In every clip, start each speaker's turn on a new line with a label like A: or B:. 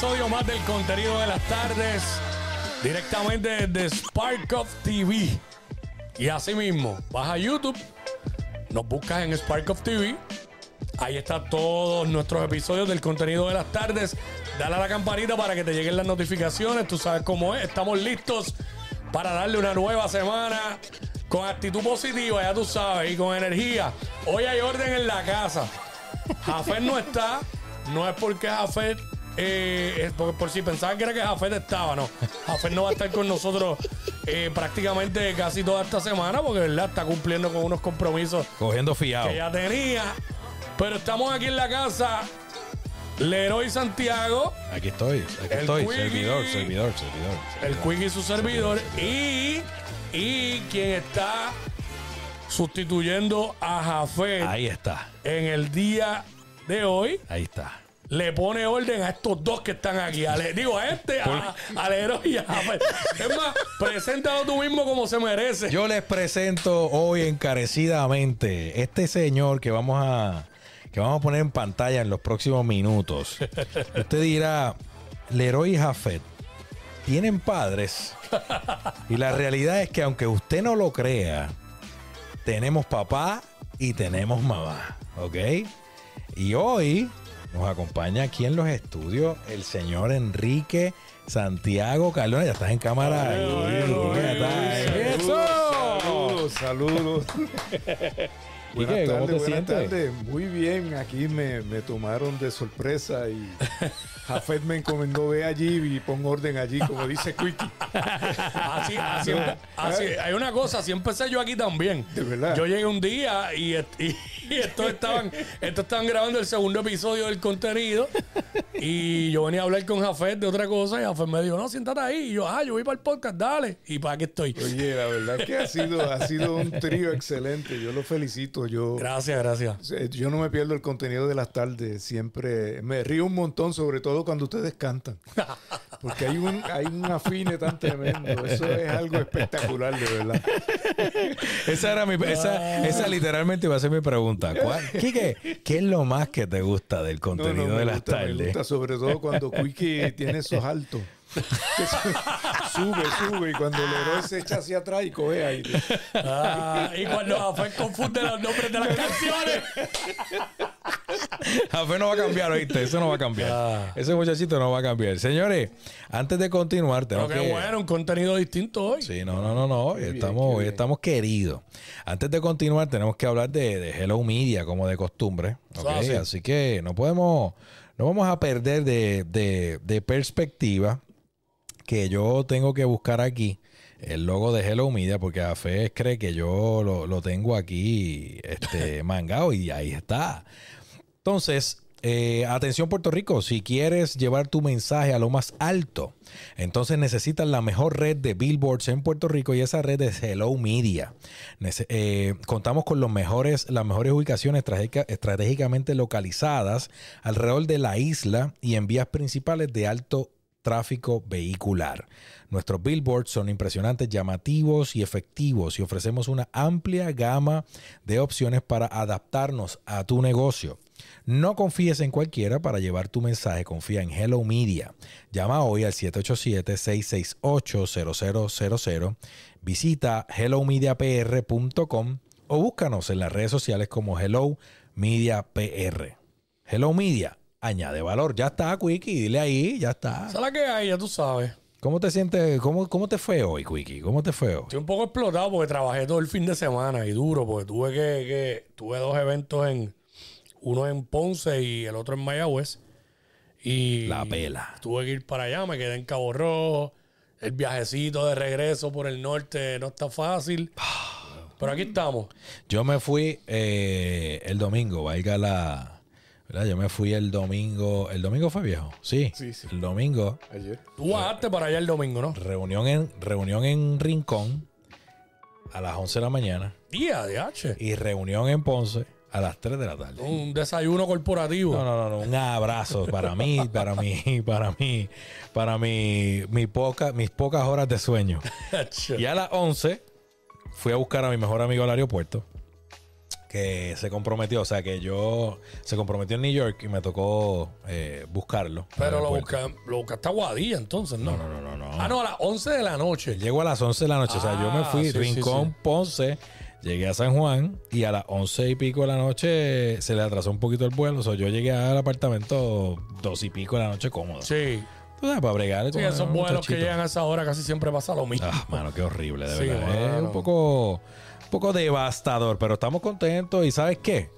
A: episodio más del contenido de las tardes, directamente de Spark of TV. Y así mismo, vas a YouTube, nos buscas en Spark of TV. Ahí está todos nuestros episodios del contenido de las tardes. Dale a la campanita para que te lleguen las notificaciones. Tú sabes cómo es. Estamos listos para darle una nueva semana con actitud positiva, ya tú sabes, y con energía. Hoy hay orden en la casa. Jafet no está. No es porque Jafet. Eh, por, por si pensaban que era que Jafet estaba, no. Jafet no va a estar con nosotros eh, prácticamente casi toda esta semana porque, ¿verdad? Está cumpliendo con unos compromisos
B: Cogiendo fiado.
A: que ya tenía. Pero estamos aquí en la casa. Leroy Santiago,
B: Aquí estoy, aquí
A: El
B: estoy.
A: Quickie.
B: Servidor, servidor, servidor.
A: el. Quick y su servidor. Y, y quien está sustituyendo a Jafet
B: Ahí está,
A: en el día de hoy.
B: ahí está.
A: Le pone orden a estos dos que están aquí. A Le- digo, a este, a, a Leroy y a Jafet. Es más, preséntalo tú mismo como se merece.
B: Yo les presento hoy encarecidamente este señor que vamos a que vamos a poner en pantalla en los próximos minutos. Usted dirá, Leroy y Jafet tienen padres. Y la realidad es que aunque usted no lo crea, tenemos papá y tenemos mamá, ¿ok? Y hoy nos acompaña aquí en los estudios el señor Enrique Santiago Cardona. Ya estás en cámara ahí.
A: Bueno,
B: ya estás ahí. ¡Eso!
C: Saludos, saludos.
B: ¿Y qué? ¿Cómo te
C: buenas tardes. Muy bien, aquí me, me tomaron de sorpresa y Jafet me encomendó ve allí y pon orden allí, como dice Quickie.
A: Así, así, así- hay una cosa, así empecé yo aquí también.
C: De verdad.
A: Yo llegué un día y, est- y- y estos estaban, estos estaban grabando el segundo episodio del contenido. Y yo venía a hablar con Jafet de otra cosa y Jafet me dijo, no, siéntate ahí. Y yo, ah, yo voy para el podcast, dale. Y para aquí estoy.
C: Oye, la verdad es que ha sido, ha sido un trío excelente. Yo lo felicito. Yo,
A: Gracias, gracias.
C: yo no me pierdo el contenido de las tardes. Siempre me río un montón, sobre todo cuando ustedes cantan. Porque hay un, hay un afine tan tremendo. Eso es algo espectacular, de verdad.
B: Esa era mi, esa, esa literalmente iba a ser mi pregunta. ¿Cuál, Quique, ¿qué es lo más que te gusta del
C: No, no,
B: contenido de las
C: gusta, me
B: tardes?
C: gusta, sobre todo cuando Quickie tiene esos altos. Sube, sube y cuando Leroy se echa hacia atrás y coge aire.
A: Ah, y cuando Jafet confunde los nombres de las canciones.
B: Jafé no va a cambiar, ¿oíste? Eso no va a cambiar.
A: Ah.
B: Ese muchachito no va a cambiar. Señores, antes de continuar,
A: Pero
B: tengo
A: qué
B: que...
A: bueno, un contenido distinto hoy.
B: Sí, no, no, no, no. Hoy
C: bien,
B: estamos, hoy estamos queridos. Antes de continuar, tenemos que hablar de, de Hello Media, como de costumbre.
A: Ah, sí.
B: Así que no podemos, no vamos a perder de, de- de perspectiva que yo tengo que buscar aquí el logo de Hello Media, porque Afes cree que yo lo, lo tengo aquí este, mangado y ahí está. Entonces, eh, atención Puerto Rico, si quieres llevar tu mensaje a lo más alto, entonces necesitas la mejor red de billboards en Puerto Rico y esa red es Hello Media. Nece- eh, contamos con los mejores, las mejores ubicaciones estratégica- estratégicamente localizadas alrededor de la isla y en vías principales de alto tráfico vehicular. Nuestros billboards son impresionantes, llamativos y efectivos y ofrecemos una amplia gama de opciones para adaptarnos a tu negocio. No confíes en cualquiera para llevar tu mensaje, confía en Hello Media. Llama hoy al 787-668-0000. Visita hellomediapr.com o búscanos en las redes sociales como Hello Media PR. Hello Media, añade valor. Ya está, Quickie, dile ahí, ya está.
A: Esa es la que hay, ya tú sabes.
B: ¿Cómo te sientes? ¿Cómo, cómo te fue hoy, Quickie? ¿Cómo te fue hoy?
A: Estoy un poco explotado porque trabajé todo el fin de semana y duro porque tuve que, que- tuve dos eventos en uno en Ponce y el otro en Mayagüez y
B: La pela.
A: tuve que ir para allá, me quedé en Cabo Rojo. El viajecito de regreso por el norte no está fácil. Pero aquí estamos.
B: Yo me fui eh, el domingo, valga la... ¿verdad? Yo me fui el domingo... ¿El domingo fue viejo? Sí.
C: Sí, sí.
B: El domingo.
C: Ayer.
A: Tú bajaste para allá el domingo, ¿no?
B: Reunión en, reunión en Rincón a las 11 de la mañana
A: Día de H.
B: y reunión en Ponce a las 3 de la tarde.
A: Un desayuno corporativo.
B: No, no, no, no, un abrazo para mí, para mí, para mí, para mi, mi poca, mis pocas horas de sueño. Y a las 11 fui a buscar a mi mejor amigo al aeropuerto. Que se comprometió, o sea, que yo se comprometió en New York y me tocó eh, buscarlo.
A: Pero lo, busca, lo buscaste a Guadilla entonces, ¿no?
B: No, no, no, no.
A: Ah, no, a las 11 de la noche.
B: Llego a las 11 de la noche, o sea, yo me
A: Ah,
B: fui
A: sí,
B: Rincón,
A: sí.
B: Ponce, llegué a San Juan y a las 11 y pico de la noche se le atrasó un poquito el vuelo, o sea, yo llegué al apartamento dos y pico de la noche cómodo.
A: Sí.
B: Tú sabes, para bregar
A: Sí, esos vuelos que llegan a esa hora casi siempre pasa lo mismo.
B: Ah, mano, qué horrible, de verdad. Es
A: mano.
B: un poco, poco devastador, pero estamos contentos. ¿Y sabes qué?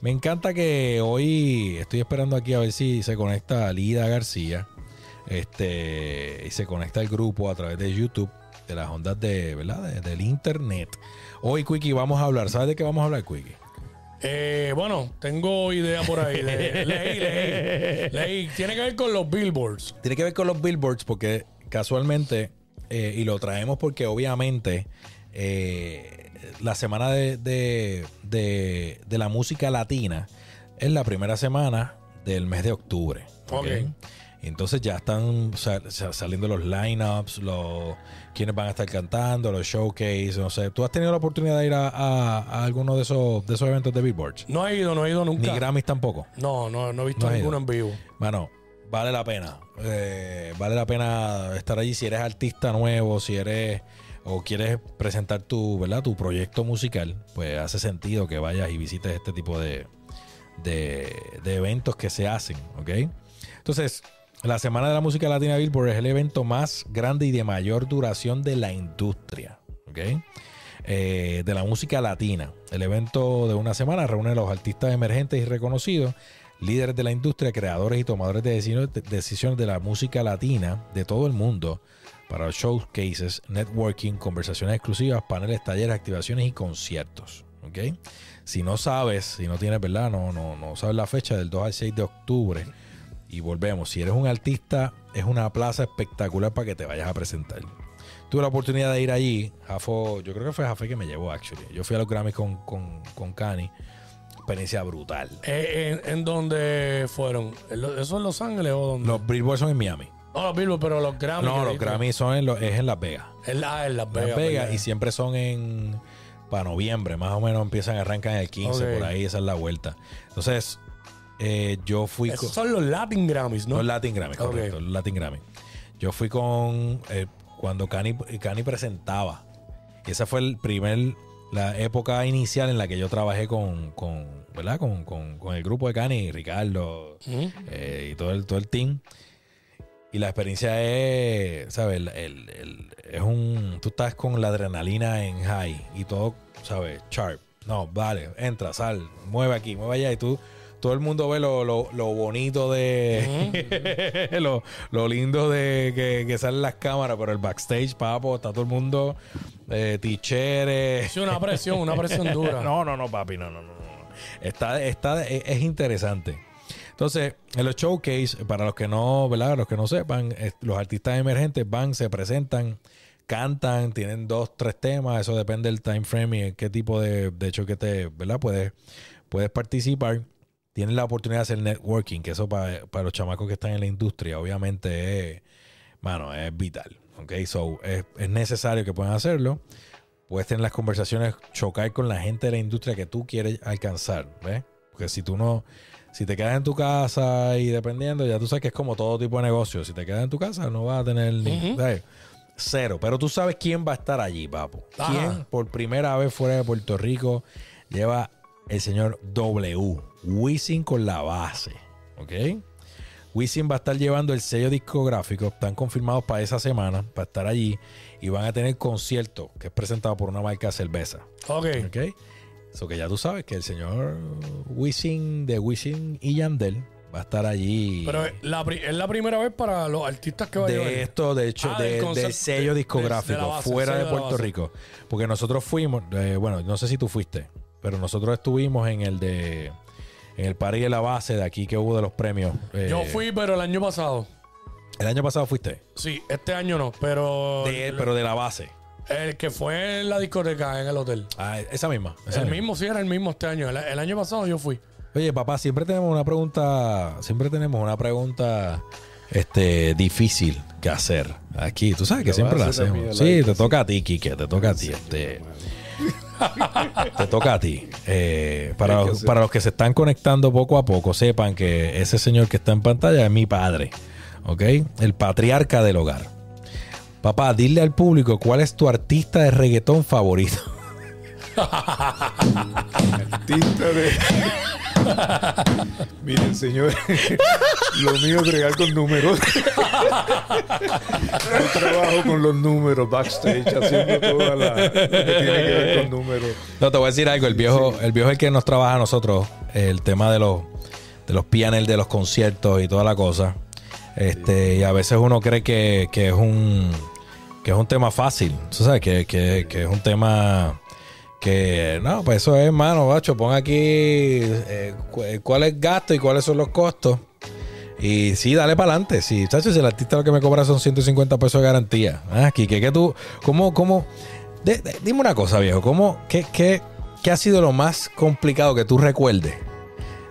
B: Me encanta que hoy estoy esperando aquí a ver si se conecta Lida García. Este, y se conecta el grupo a través de YouTube, de las ondas de, ¿verdad? De- del internet. Hoy, Quickie, vamos a hablar. ¿Sabes de qué vamos a hablar, Quickie?
A: Eh, bueno, tengo idea por ahí. de- leí, leí, leí. Tiene que ver con los billboards.
B: Tiene que ver con los billboards porque casualmente, eh, y lo traemos porque obviamente eh, la semana de, de- de- de la música latina es la primera semana del mes de octubre. ¿ok?
A: Ok.
B: Y Entonces ya están sa- sa- saliendo los lineups, los quienes van a estar cantando, los showcase, no sé. ¿Tú has tenido la oportunidad de ir a, a- a alguno de esos, de esos eventos de billboards?
A: No he ido, no he ido
B: Ni
A: nunca.
B: Grammys tampoco.
A: No, no, no he visto
B: No
A: ninguno en vivo.
B: Mano, vale la pena. Eh, vale la pena estar allí si eres artista nuevo, si eres o quieres presentar tu, ¿verdad? tu proyecto musical, pues hace sentido que vayas y visites este tipo de, de, de eventos que se hacen, ¿ok? Entonces, la Semana de la Música Latina Billboard es el evento más grande y de mayor duración de la industria, ¿ok? Eh, de la música latina. El evento de una semana reúne a los artistas emergentes y reconocidos, líderes de la industria, creadores y tomadores de decisiones de, decisiones de la música latina de todo el mundo para showcases, networking, conversaciones exclusivas, paneles, talleres, activaciones y conciertos. ¿ok? Si no sabes, si no tienes, ¿verdad? No, no, no sabes la fecha del 2 al 6 de octubre. Y volvemos, si eres un artista, es una plaza espectacular para que te vayas a presentar. Tuve la oportunidad de ir allí. Jafo, yo creo que fue Jafé que me llevó, actually. Yo fui a los Grammys con, con, con Cani. Experiencia brutal.
A: Eh, en, ¿En dónde fueron? ¿En lo- ¿Eso en Los Ángeles o dónde?
B: Los Billboard son en Miami.
A: No, los Billboard, pero los Grammy.
B: No, los. Grammys son en, lo- es en Las Vegas.
A: En, la, en Las
B: Las
A: Vegas.
B: Vegas,
A: ¿verdad?
B: y siempre son en para noviembre, más o menos empiezan, arrancan el 15,
A: Ok.
B: por ahí, esa es la vuelta. Entonces, eh, yo fui con
A: Esos son los Latin Grammys, ¿no?
B: los Latin Grammy,
A: Ok.
B: correcto, los Latin Grammy. Yo fui con eh, cuando Cani, Cani presentaba. Y esa fue el primer, la época inicial en la que yo trabajé con, con ¿verdad? Con, con- con el grupo de Cani, Ricardo eh, y todo el, todo el team. Y la experiencia es, ¿sabes? El- el- el- es un. Tú estás con la adrenalina en high y todo, ¿sabes? Sharp. No, vale, entra, sal, mueve aquí, mueve allá y tú. Todo el mundo ve lo, lo- lo bonito de. lo, lo lindo de que, que salen las cámaras, pero el backstage, papo, está todo el mundo. Eh, ticheres.
A: Sí, una presión, una presión dura.
B: No, no, no, papi, no, no, no. no. Está, está, es, es interesante. Entonces, en los showcase, para los que no, ¿verdad? Los que no sepan, los artistas emergentes van, se presentan, cantan, tienen dos, tres temas, eso depende del time frame y qué tipo de, de hecho que te, ¿verdad? Puedes, puedes participar. Tienen la oportunidad de hacer networking, que eso para, los chamacos que están en la industria, obviamente es, mano, es vital. ¿Ok? So, es, es necesario que puedan hacerlo puedes tener las conversaciones, chocar con la gente de la industria que tú quieres alcanzar, ¿ves? Porque si tú no, si te quedas en tu casa y dependiendo, ya tú sabes que es como todo tipo de negocio. Si te quedas en tu casa, no vas a tener ni, cero. Pero tú sabes quién va a estar allí, papo.
A: Ajá.
B: ¿Quién por primera vez fuera de Puerto Rico lleva el señor W, Wisin con la base, ¿ok? Wisin va a estar llevando el sello discográfico, están confirmados para esa semana, para estar allí, y van a tener concierto que es presentado por una marca de cerveza.
A: Ok.
B: ¿Ok? Eso que ya tú sabes que el señor Wisin de Wisin y Yandel va a estar allí.
A: Pero es la, pri- es la primera vez para los artistas que va a llevar.
B: de esto, de hecho,
A: Ah,
B: de-
A: del
B: sello
A: de- de-
B: discográfico,
A: de base,
B: fuera de
A: de
B: Puerto. Rico. Porque nosotros fuimos, eh, bueno, no sé si tú fuiste, pero nosotros estuvimos en el de en el party de la base de aquí que hubo de los premios. eh,
A: Yo fui, pero el año pasado.
B: El año pasado fuiste,
A: Sí, este año no, pero.
B: De- pero de la base.
A: El que fue en la discoteca, en el hotel.
B: Ah, esa misma. esa
A: el
B: misma.
A: mismo, sí, era el mismo este año. El, el año pasado yo fui.
B: Oye, papá, siempre tenemos una pregunta, siempre tenemos una pregunta este difícil que hacer aquí. Tú sabes que
C: Lo
B: siempre la hacemos. Sí, te toca a ti, Quique, te toca a ti. Este. te toca a ti. Eh, para, los, para los que se están conectando poco a poco, sepan que ese señor que está en pantalla es mi padre. ¿Ok? El patriarca del hogar. Papá, dile al público cuál es tu artista de reggaetón favorito.
C: Artista de. Miren, señores, lo mío es bregar con números. Yo trabajo con los números backstage, haciendo toda la lo que tiene que ver con números.
B: No, te voy a decir algo. El viejo, el viejo es el que nos trabaja a nosotros. El tema de los, de los pianos, de los conciertos y toda la cosa. Este, y a veces uno cree que, que es un que es un tema fácil. Tú sabes que, que- que es un tema que no, pues eso es, hermano, bacho, pon aquí eh, cu- cuál es el gasto y cuáles son los costos. Y sí, dale para adelante. Sí, chacho, si el artista lo que me cobra son 150 pesos de garantía. Ah, Kike, que tú, ¿cómo, cómo? de- de- dime una cosa, viejo. ¿Cómo, qué, qué, qué ha sido lo más complicado que tú recuerdes?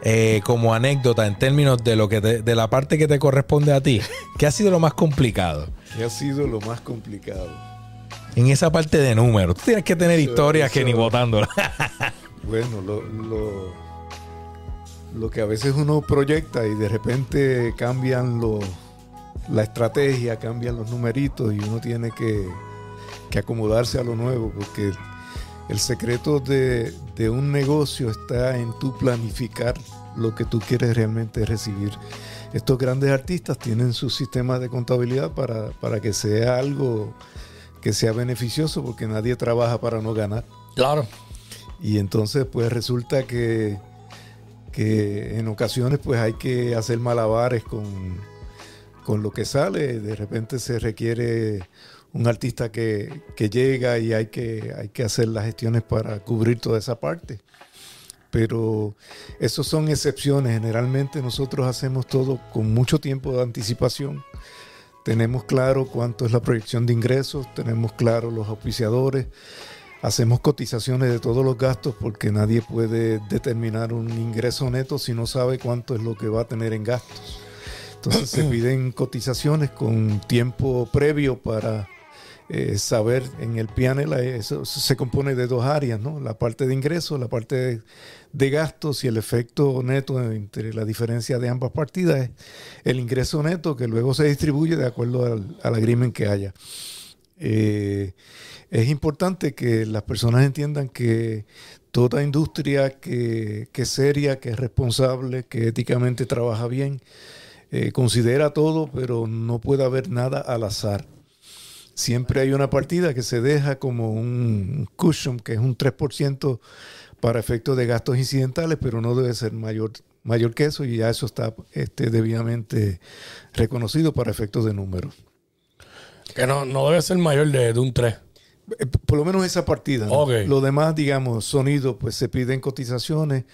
B: Eh, como anécdota en términos de lo que te- de la parte que te corresponde a ti. ¿Qué ha sido lo más complicado?
C: Que ha sido lo más complicado.
B: En esa parte de números. Tú tienes que tener
C: Eso-
B: historias que ni votándolas.
C: Bueno, lo, lo, lo que a veces uno proyecta y de repente cambian los, la estrategia, cambian los numeritos y uno tiene que, que acomodarse a lo nuevo porque el, secreto de, de un negocio está en tu planificar lo que tú quieres realmente recibir. Estos grandes artistas tienen sus sistemas de contabilidad para, para que sea algo que sea beneficioso porque nadie trabaja para no ganar.
A: Claro.
C: Y entonces pues resulta que, que en ocasiones pues hay que hacer malabares con, con lo que sale. De repente se requiere un artista que, que llega y hay que, hay que hacer las gestiones para cubrir toda esa parte. Pero esos son excepciones. Generalmente nosotros hacemos todo con mucho tiempo de anticipación. Tenemos claro cuánto es la proyección de ingresos, tenemos claro los auspiciadores, hacemos cotizaciones de todos los gastos porque nadie puede determinar un ingreso neto si no sabe cuánto es lo que va a tener en gastos. Entonces se piden cotizaciones con tiempo previo para eh, saber en el PNL, eso se compone de dos áreas, ¿no? La parte de ingresos, la parte de, gastos y el efecto neto entre la diferencia de ambas partidas el ingreso neto que luego se distribuye de acuerdo al, al agreement que haya. Eh, es importante que las personas entiendan que toda industria que, que es seria, que es responsable, que éticamente trabaja bien, eh, considera todo, pero no puede haber nada al azar. Siempre hay una partida que se deja como un cushion, que es un 3% para efectos de gastos incidentales, pero no debe ser mayor, mayor que eso y ya eso está este, debidamente reconocido para efectos de números.
A: Que no, no debe ser mayor de, de un 3.
C: Eh, Por lo menos esa partida. Lo demás, digamos, sonido, pues se piden cotizaciones.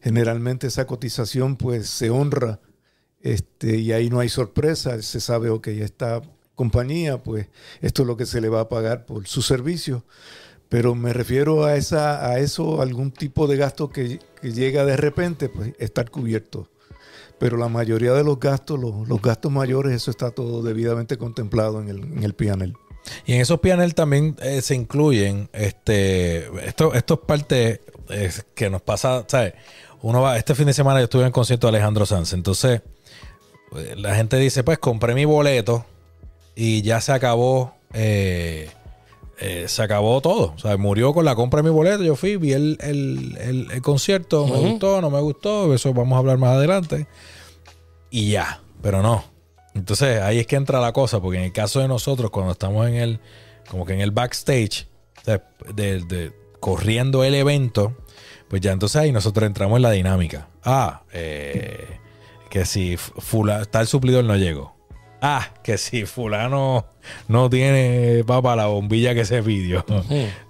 C: Generalmente esa cotización pues se honra este, y ahí no hay sorpresa. Se sabe, ok, esta compañía, pues esto es lo que se le va a pagar por su servicio. Pero me refiero a, esa, a eso, algún tipo de gasto que, llega de repente, pues estar cubierto. Pero la mayoría de los gastos, los, los gastos mayores, eso está todo debidamente contemplado en el, en el PNL.
B: Y en esos pianos también eh, se incluyen, este, esto, esto es parte que nos pasa, ¿sabes? Uno va, este fin de semana yo estuve en el concierto de Alejandro Sanz, entonces eh, la gente dice, pues compré mi boleto y ya se acabó, eh, eh, se acabó todo, o sea, murió con la compra de mi boleto, yo fui, vi el, el- el- el concierto, me gustó, no me gustó, eso vamos a hablar más adelante, y ya, pero no. Entonces ahí es que entra la cosa, porque en el caso de nosotros, cuando estamos en el, como que en el backstage, o sea, de, de- corriendo el evento, pues ya entonces ahí nosotros entramos en la dinámica. Ah, eh, que si fula, tal suplidor no llegó. Ah, que si fulano no tiene para la bombilla que se pidió.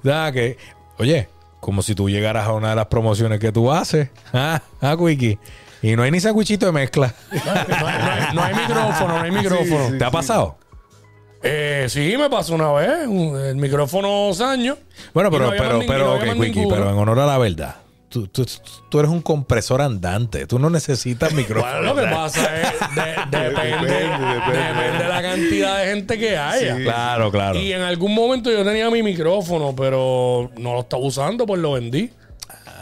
B: Ah, que, oye, como si tú llegaras a una de las promociones que tú haces. Ah, ah, Quickie. Y no hay ni sandwichito de mezcla.
A: No, hay- no hay, no hay micrófono, no hay micrófono.
C: sí.
B: ¿Te ha pasado?
A: Eh, sí, me pasó una vez. El micrófono Saño.
B: Bueno, pero, pero, pero,
A: había
B: ok,
A: más
B: Quickie,
A: ninguno.
B: pero en honor a la verdad. Tú, tú- tú eres un compresor andante. Tú no necesitas micrófono.
A: Bueno, lo que pasa es de- depende,
C: Depende, depende.
A: depende de la cantidad de gente que haya.
C: Sí.
B: Claro, claro.
A: Y en algún momento yo tenía mi micrófono, pero no lo estaba usando, pues lo vendí.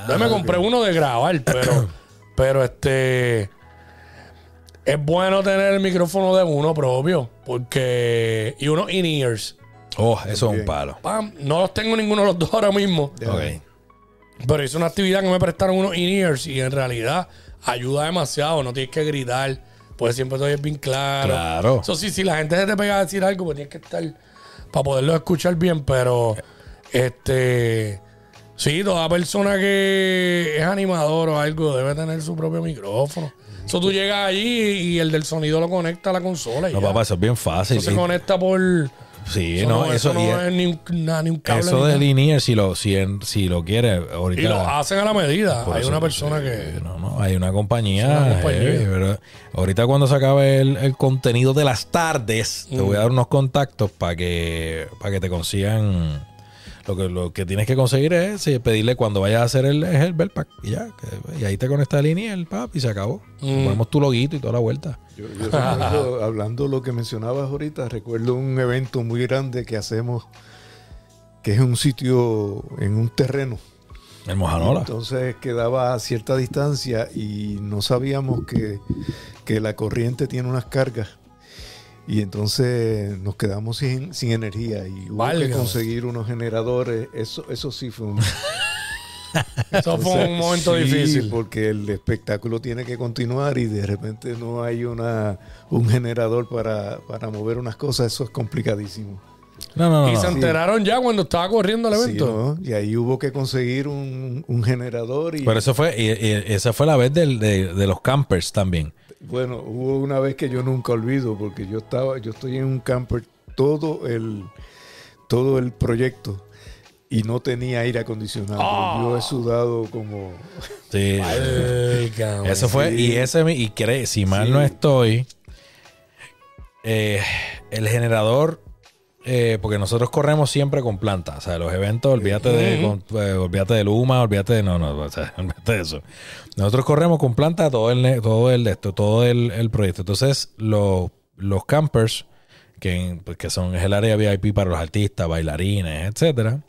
A: Entonces me compré uno de grabar, pero, pero este es bueno tener el micrófono de uno propio, porque y unos in-ears.
B: Oh, eso es un palo.
A: Pam, No los tengo ninguno de los dos ahora mismo,
C: Ya.
A: Pero hice una actividad que me prestaron unos in-ears y en realidad ayuda demasiado. No tienes que gritar, pues siempre todo es bien claro.
B: Claro.
A: Eso sí, si la gente se te pega a decir algo, pues tienes que estar para poderlo escuchar bien, pero este sí, toda persona que es animador o algo debe tener su propio micrófono. Eso tú llegas allí y el del sonido lo conecta a la consola. y
B: No,
A: ya.
B: papá, eso es bien fácil.
A: Eso se conecta por.
B: Sí,
A: eso
B: no,
A: no,
B: eso,
A: eso no es ni un, nada, ni un cable.
B: eso de linear, si lo, si, en- si lo quiere, ahorita.
A: Y lo hacen a la medida. Hay
B: eso,
A: una persona
B: eh,
A: que.
B: No, no, hay una compañía.
A: Una
B: pero ahorita cuando se acabe el, el contenido de las tardes, te voy a dar unos contactos para que, para que te consigan. Lo que, lo que tienes que conseguir es pedirle cuando vayas a hacer el, es el Bell Pack y ya. que- y ahí te conecta el lineal, papi, y se acabó.
A: Mm.
B: Ponemos tu loguito y toda la vuelta.
C: Yo, yo recuerdo, hablando lo que mencionabas ahorita, recuerdo un evento muy grande que hacemos, que es un sitio en un terreno.
B: El Mojanola.
C: Entonces quedaba a cierta distancia y no sabíamos que, que la corriente tiene unas cargas. Y entonces nos quedamos sin, sin energía y hubo
A: Válgame.
C: que conseguir unos generadores. Eso, eso sí fue un,
A: Eso fue un momento
C: Sí,
A: difícil.
C: Porque el espectáculo tiene que continuar y de repente no hay una un generador para, para mover unas cosas. Eso es complicadísimo.
B: No, no, no.
A: Y se enteraron ya cuando estaba corriendo el evento.
C: Y ahí hubo que conseguir un, un generador y
B: Pero eso fue, y, y esa fue la vez del- de, de los campers también.
C: Bueno, hubo una vez que yo nunca olvido porque yo estaba, yo estoy en un camper todo el todo el proyecto y no tenía aire acondicionado.
A: Ah.
C: Yo he sudado como
B: Sí.
A: Ay, cabrón.
B: Eso fue,
C: sí.
B: y ese, y cree, si mal
C: Sí.
B: no estoy, eh, el generador, eh, porque nosotros corremos siempre con plantas, o sea, los eventos, olvídate de, con- eh, olvídate de Luma, olvídate de, no, no, o sea, olvídate de eso. Nosotros corremos con planta todo el, todo el esto, todo el, el proyecto. Entonces, los los campers, que, pues, que son es el área VIP para los artistas, bailarines, etcétera,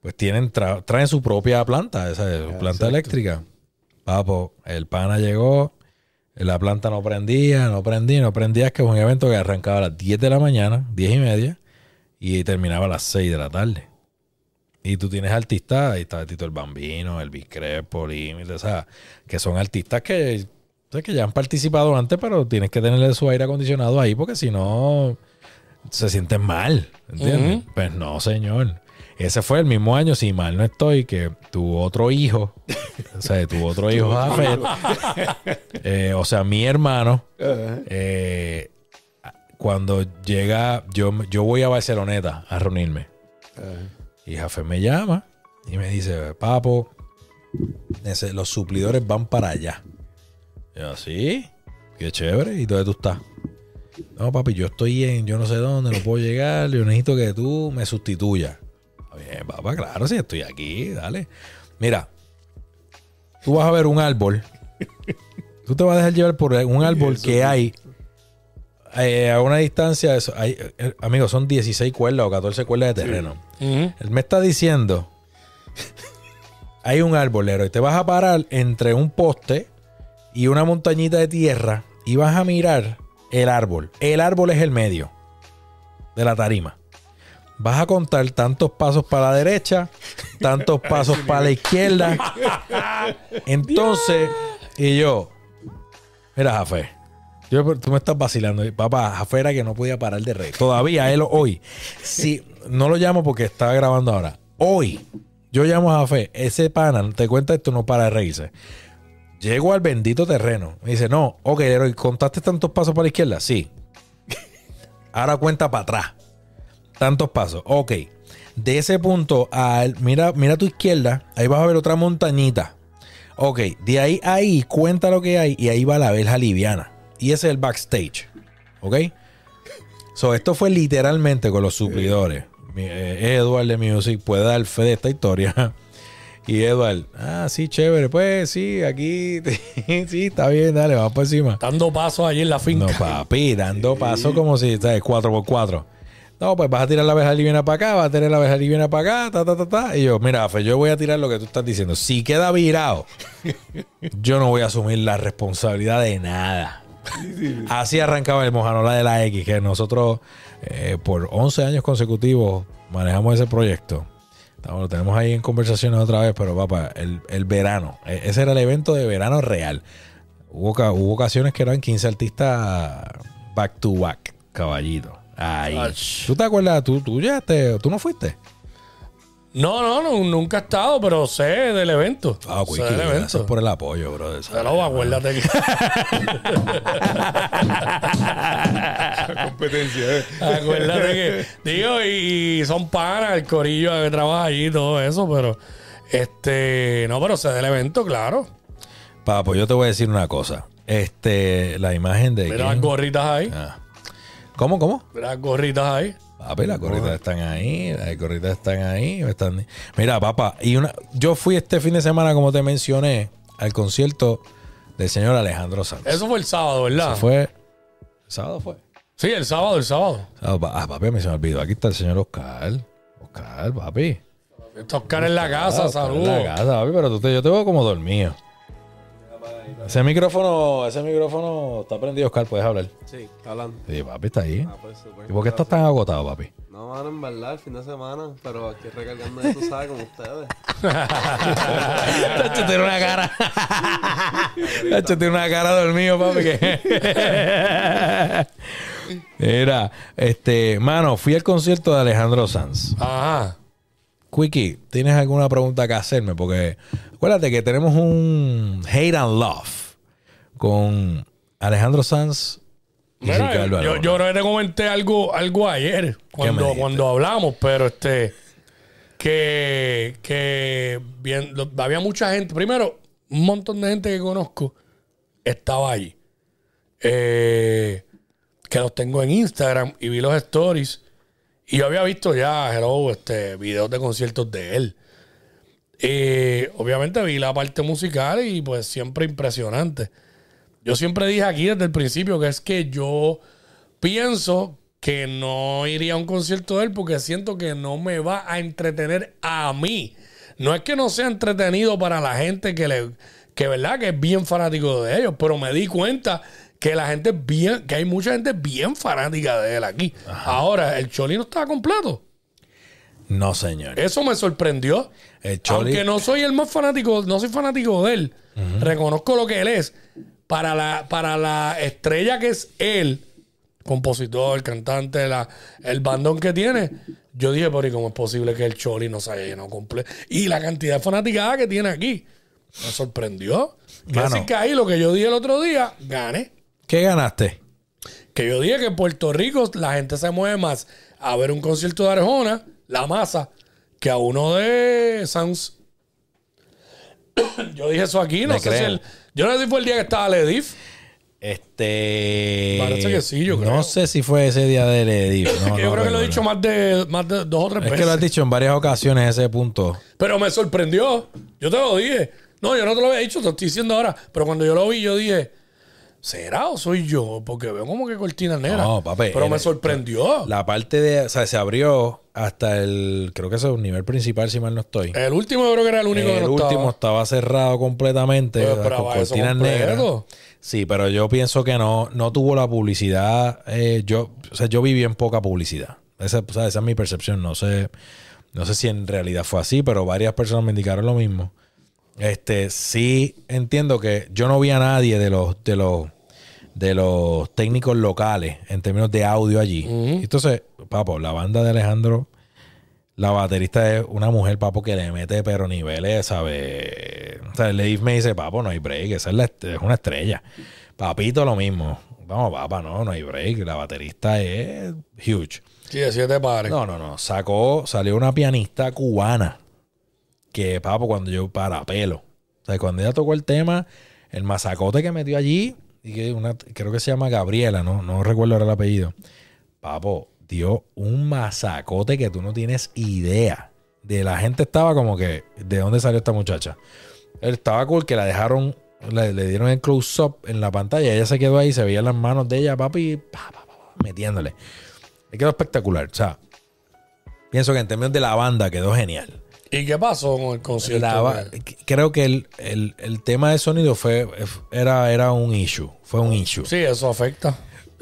B: pues tienen, tra- traen su propia planta, esa es,
C: Ya,
B: planta
C: exacto.
B: eléctrica. Papo, el pana llegó, la planta no prendía, no prendía, no prendía. Es que es un evento que arrancaba a las 10 de la mañana, 10 y media, y terminaba a las 6 de la tarde. Y tú tienes artistas, ahí está Tito el Bambino, el Biscrepo, Límite, o sea, que son artistas que, que ya han participado antes, pero tienes que tenerle su aire acondicionado ahí porque si no se sienten mal, ¿entiendes? Pues no, señor. Ese fue el mismo año, si mal no estoy, que tu otro hijo, o sea, tu otro hijo, Jafet, eh, o sea, mi hermano, eh, cuando llega, yo, yo voy a Barceloneta a reunirme. Y Jafet me llama y me dice, papo, ese- los suplidores van para allá. Y yo, sí, qué chévere. ¿Y dónde tú estás? No, papi, yo estoy en yo no sé dónde, no puedo llegar. Yo necesito que tú me sustituyas. Bien, papá, claro, sí, estoy aquí, dale. Mira, tú vas a ver un árbol. Tú te vas a dejar llevar por un árbol que hay eh, a una distancia, eso, hay, eh, amigos, son 16 cuerdas o 14 cuerdas de terreno. Él me está diciendo, hay un arbolero y te vas a parar entre un poste y una montañita de tierra y vas a mirar el árbol. El árbol es el medio de la tarima. Vas a contar tantos pasos para la derecha, tantos pasos para la izquierda. Entonces, y yo, mira, Jafé, tú me estás vacilando. Papá, Jafé era que no podía parar de reír. Todavía él hoy. Si no lo llamo porque estaba grabando ahora. Hoy, yo llamo a Jafé. Ese pana, te cuenta esto, no para de reírse. Llego al bendito terreno. Me dice, no, ok, Leroy, ¿contaste tantos pasos para la izquierda? Sí. Ahora cuenta para atrás. Tantos pasos. Ok. De ese punto al. Mira, mira a tu izquierda. Ahí vas a ver otra montañita. Ok. De ahí a ahí cuenta lo que hay. Y ahí va la verja liviana. Y ese es el backstage. Ok. So, esto fue literalmente con los suplidores. Eh, Edward de Music puede dar fe de esta historia. Y Edward, ah, sí, chévere, pues sí, aquí, sí, está bien, dale, vamos por encima.
A: Dando pasos allí en la finca.
B: No, papi, dando paso como si, ¿sabes? 4x4. No, pues vas a tirar la abeja liviana para acá, vas a tener la abeja liviana para acá, ta, ta, ta, ta. Y yo, mira, Fe, yo voy a tirar lo que tú estás diciendo. Si queda virado, yo no voy a asumir la responsabilidad de nada. Así arrancaba el Mojanola de la X, que nosotros eh, por 11 años consecutivos manejamos ese proyecto. Estamos- lo tenemos ahí en conversaciones otra vez, pero papá, el, el verano, e- ese era el evento de verano real. Hubo, hubo ocasiones que eran 15 artistas back to back, caballito.
A: Ach.
B: ¿Tú te acuerdas? ¿Tú, tú llegaste? ¿Tú no fuiste?
A: No, no, no, nunca he estado, pero sé del evento.
B: Ah,
A: sé
B: Wiki,
A: del
B: gracias por el apoyo, brother.
A: Pero acuérdate que.
C: Competencia, ¿eh?
A: Acuérdate que, digo, y, y son panas, el corillo que trabaja allí y todo eso, pero, este, no, pero sé del evento, claro.
B: Papo, yo te voy a decir una cosa. Este, la imagen de.
A: Mira
B: quién?
A: las gorritas ahí,
B: Ah. ¿Cómo, cómo?
A: mira las gorritas ahí.
B: Papi, las gorritas están ahí, las gorritas están ahí. están- Mira, papá, y una, yo fui este fin de semana, como te mencioné, al concierto del señor Alejandro Sanz.
A: Eso fue el sábado, ¿verdad?
B: Eso fue. ¿El sábado fue?
A: Sí, el sábado, el sábado.
B: Ah, ah, papi, me se me olvidó. Aquí está el señor Oscar. Oscar, papi.
A: Está Oscar en la casa,
B: Oscar en
A: saludos.
B: la casa, papi, pero tú te- yo te veo como dormido. Ese micrófono, ese micrófono está prendido, Oscar, puedes hablar.
D: Sí, está hablando.
B: Sí, papi, está ahí.
D: Ah, pues.
B: ¿Y por qué estás tan agotado, papi?
D: No, mano, en verdad, el fin de semana, pero aquí recargando ya tú sabes, como ustedes.
B: Tacho, tiene una cara. Tacho, tiene una cara dormido, papi. que- Mira, este, mano, fui al concierto de Alejandro Sanz.
A: Ajá.
B: Quickie, ¿tienes alguna pregunta que hacerme? Porque acuérdate que tenemos un hate and love con Alejandro Sanz y
A: Mira,
B: Ricardo
A: yo, yo creo que te comenté algo, algo ayer cuando, cuando hablamos, pero este que, que bien, lo- había mucha gente. Primero, un montón de gente que conozco estaba ahí. Eh, que los tengo en Instagram y vi los stories. Y yo había visto ya, hello, este, videos de conciertos de él. Eh, obviamente vi la parte musical y pues siempre impresionante. Yo siempre dije aquí desde el principio que es que yo pienso que no iría a un concierto de él porque siento que no me va a entretener a mí. No es que no sea entretenido para la gente que le que verdad que es bien fanático de ellos, pero me di cuenta que la gente es bien, que hay mucha gente bien fanática de él aquí. Ahora, el Choli no estaba completo.
B: No, señor.
A: Eso me sorprendió.
B: El Choli-
A: Aunque no soy el más fanático, no soy fanático de él. Reconozco lo que él es. Para la, para la estrella que es él, compositor, cantante, la, el bandón que tiene, yo dije, pero ¿y cómo es posible que el Choli no se haya llenado completo? Y la cantidad de fanaticada que tiene aquí. Me sorprendió. Decir que ahí lo que yo dije el otro día, gané.
B: ¿Qué ganaste?
A: Que yo dije que en Puerto Rico la gente se mueve más a ver un concierto de Arjona, la masa, que a uno de Sans. yo dije eso aquí, no
B: Le
A: sé si
B: creo.
A: el, Yo no sé si fue el día que estaba Ledif.
B: Este.
A: Parece que sí, yo creo.
B: No sé si fue ese día del Edith. No,
A: yo
B: no
A: creo que lo he dicho más de, más de dos o tres
B: Es
A: veces.
B: que lo has dicho en varias ocasiones ese punto.
A: Pero me sorprendió. Yo te lo dije. No, yo no te lo había dicho, te lo estoy diciendo ahora. Pero cuando yo lo vi, yo dije, ¿será o soy yo? Porque veo como que cortina negra.
B: No, papi,
A: Pero
B: el-
A: me sorprendió.
B: La parte de. O sea, se abrió hasta el. Creo que ese es un nivel principal, si mal no estoy.
A: El último creo que era el único que
B: el
A: no
B: último
A: estaba.
B: estaba cerrado completamente.
A: Pero
B: con cortinas negras. Sí, pero yo pienso que no, no tuvo la publicidad. eh, yo, o sea, yo vi bien poca publicidad. Esa, o sea, esa es mi percepción. No sé, no sé si en realidad fue así, pero varias personas me indicaron lo mismo. Este, sí entiendo que yo no vi a nadie de los, de los, de los técnicos locales en términos de audio allí. Entonces, papo, la banda de Alejandro, la baterista es una mujer, papo, que le mete pero niveles, ¿sabes? O sea, Leif me dice, papo, no hay break, esa es, la est- es una estrella. Papito, lo mismo. Vamos, papá, no, no hay break. La baterista es huge.
A: Sí, de siete pares.
B: No, no, no. Sacó, salió una pianista cubana. Que, papo, cuando yo para pelo. O sea, cuando ella tocó el tema, el masacote que metió allí, que una, creo que se llama Gabriela, no, no recuerdo ahora el apellido. Papo, dio un masacote que tú no tienes idea de la gente estaba como que, ¿de dónde salió esta muchacha? Él estaba cool que la dejaron, le, le dieron el close-up en la pantalla. Ella se quedó ahí, se veían las manos de ella, papi, pa, pa, pa, pa, metiéndole. Le quedó espectacular. O sea, pienso que en términos de la banda quedó genial.
A: ¿Y qué pasó con el concierto?
B: La creo que el, el- el tema de sonido fue era, era un issue. Fue un issue.
A: Sí, eso afecta.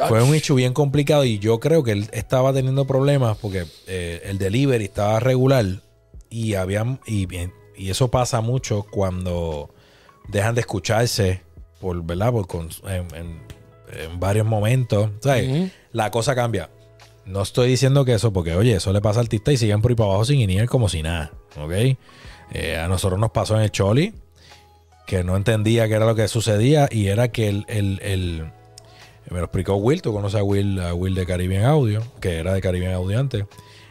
B: Fue un issue bien complicado y yo creo que él estaba teniendo problemas porque eh, el delivery estaba regular y habían y, y eso pasa mucho cuando dejan de escucharse por verdad por con- en, en- en varios momentos ¿sabes?
A: Ujú.
B: la cosa cambia no estoy diciendo que eso porque oye eso le pasa al artista y siguen por ahí para abajo sin INIER como si nada ¿ok? Eh, a nosotros nos pasó en el Choli que no entendía qué era lo que sucedía y era que el, el- el- me lo explicó Will, tú conoces a Will, a Will de Caribbean Audio, que era de Caribbean Audio antes.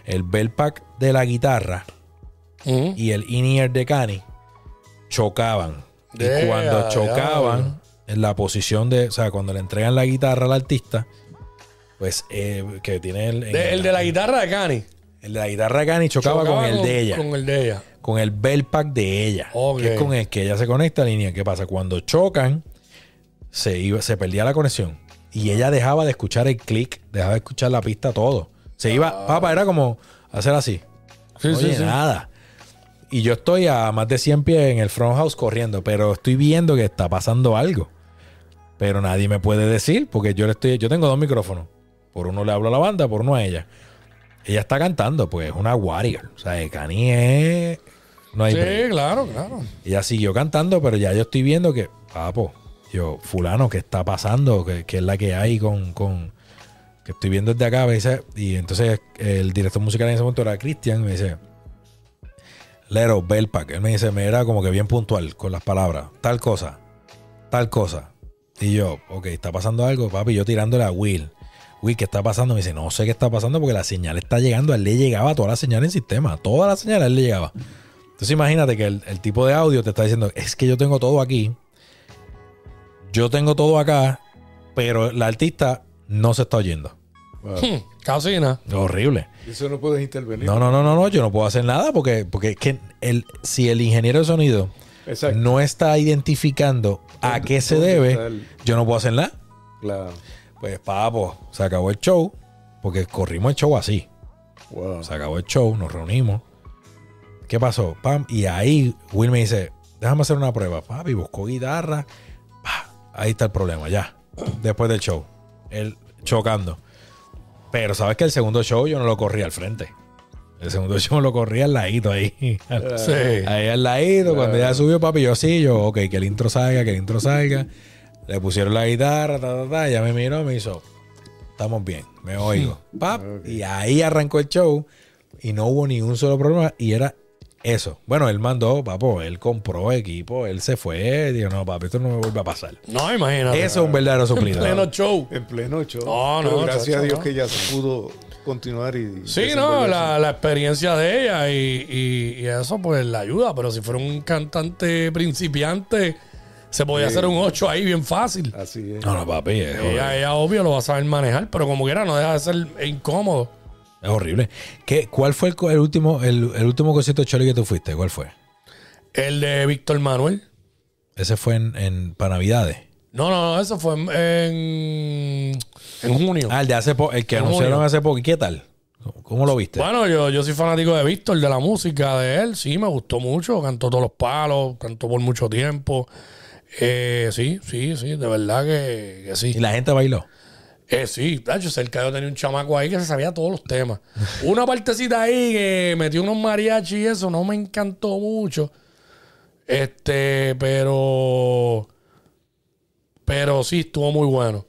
B: El bell pack de la guitarra
A: Ujú.
B: y el in-ear de Cani chocaban. Y cuando chocaban, en la posición de, o sea, cuando le entregan la guitarra al artista, pues eh, que tiene el,
A: De- el de la guitarra de Cani.
B: El de la guitarra de Cani chocaba,
A: Chocaba
B: con el de ella
A: Con el de ella.
B: con el bell pack de ella,
A: Ok.
B: que es con el que ella se conecta a la línea. ¿Qué pasa? Cuando chocan, se, iba, se perdía la conexión y ella dejaba de escuchar el click, dejaba de escuchar la pista, todo. Se iba, papá, era como hacer así.
A: Ah. Sí,
B: Oye,
A: sí, sí.
B: nada. Y yo estoy a más de 100 pies en el front house corriendo, pero estoy viendo que está pasando algo. Pero nadie me puede decir, porque yo le estoy, yo tengo dos micrófonos. Por uno le hablo a la banda, por uno a ella. Ella está cantando, pues es una warrior. O sea, Cani es. No hay
A: Sí,
B: break.
A: claro, claro.
B: Ella siguió cantando, pero ya yo estoy viendo que, papo, yo, fulano, ¿qué está pasando? ¿Qué, qué es la que hay con, con- que estoy viendo desde acá? Me dice, y entonces el director musical en ese momento era Cristian, me dice, Lero, Belpack. Él me dice, me era como que bien puntual con las palabras. Tal cosa, tal cosa. Y yo, ok, está pasando algo, papi. Yo tirándole a Will. ¿Qué está pasando? Me dice, no sé qué está pasando porque la señal está llegando. A él le llegaba toda la señal en sistema. Toda la señal a él le llegaba. Entonces imagínate que el, el tipo de audio te está diciendo, es que yo tengo todo aquí. Yo tengo todo acá, pero la artista no se está oyendo.
C: Wow.
A: Hmm, Casi nada.
B: Horrible.
C: Eso no puedes intervenir.
B: No, no, no, no, no, yo no puedo hacer nada porque, porque es que el, si el ingeniero de sonido
C: Exacto.
B: no está identificando a
C: ¿Dónde-
B: qué se debe, yo no puedo hacer nada.
C: Claro.
B: Pues, papo, se acabó el show, porque corrimos el show así.
C: Wow.
B: Se acabó el show, nos reunimos. ¿Qué pasó? Pam, y ahí Will me dice, déjame hacer una prueba. Papi, buscó guitarra. Ahí está el problema, ya. Después del show. Él chocando. Pero sabes que el segundo show yo no lo corrí al frente. El segundo show lo corrí al ladito ahí.
A: Sí.
B: Ahí al ladito, cuando ya subió, papi, yo sí, yo, ok, que el intro salga, que el intro salga. Le pusieron la guitarra, ta, ta, ta, ya me miró, me hizo, estamos bien, me oigo. Pap, Y ahí arrancó el show y no hubo ni un solo problema y era eso. Bueno, él mandó, papo, él compró equipo, él se fue, dijo, no, papi, esto no me vuelve a pasar.
A: No, imagínate.
B: Eso es un verdadero suplido.
A: Pleno show.
C: En pleno show.
A: No, no,
C: Pero gracias
A: chacho,
C: a Dios
A: no.
C: que ya se pudo continuar y.
A: Sí, no, la, la experiencia de ella y, y- y eso pues la ayuda, pero si fuera un cantante principiante, se podía
C: Sí.
A: hacer un 8 ahí bien fácil.
C: Así es.
B: No, no, papi, es,
A: Ella, ella obvio lo va a saber manejar, pero como quiera no deja de ser incómodo.
B: es horrible. ¿Qué, ¿Cuál fue el, último el, el último concierto de Choli que tú fuiste? ¿Cuál fue?
A: El de Víctor Manuel.
B: Ese fue en, en para Navidades.
A: No, no, no, eso fue en, en, en junio.
B: Ah, el de hace poco, el que
A: En
B: anunciaron
A: junio.
B: hace poco. ¿Y qué tal? ¿Cómo- ¿Cómo lo viste?
A: Bueno, yo, yo soy fanático de Víctor, de la música de él. Sí, me gustó mucho. Cantó todos los palos, cantó por mucho tiempo. Eh, sí, sí, sí, de verdad que, que sí.
B: Y la gente bailó.
A: Eh, sí, de hecho, cerca yo tenía un chamaco ahí que se sabía todos los temas. Una partecita ahí que metió unos mariachis y eso no me encantó mucho. Este, pero. Pero sí, estuvo muy bueno.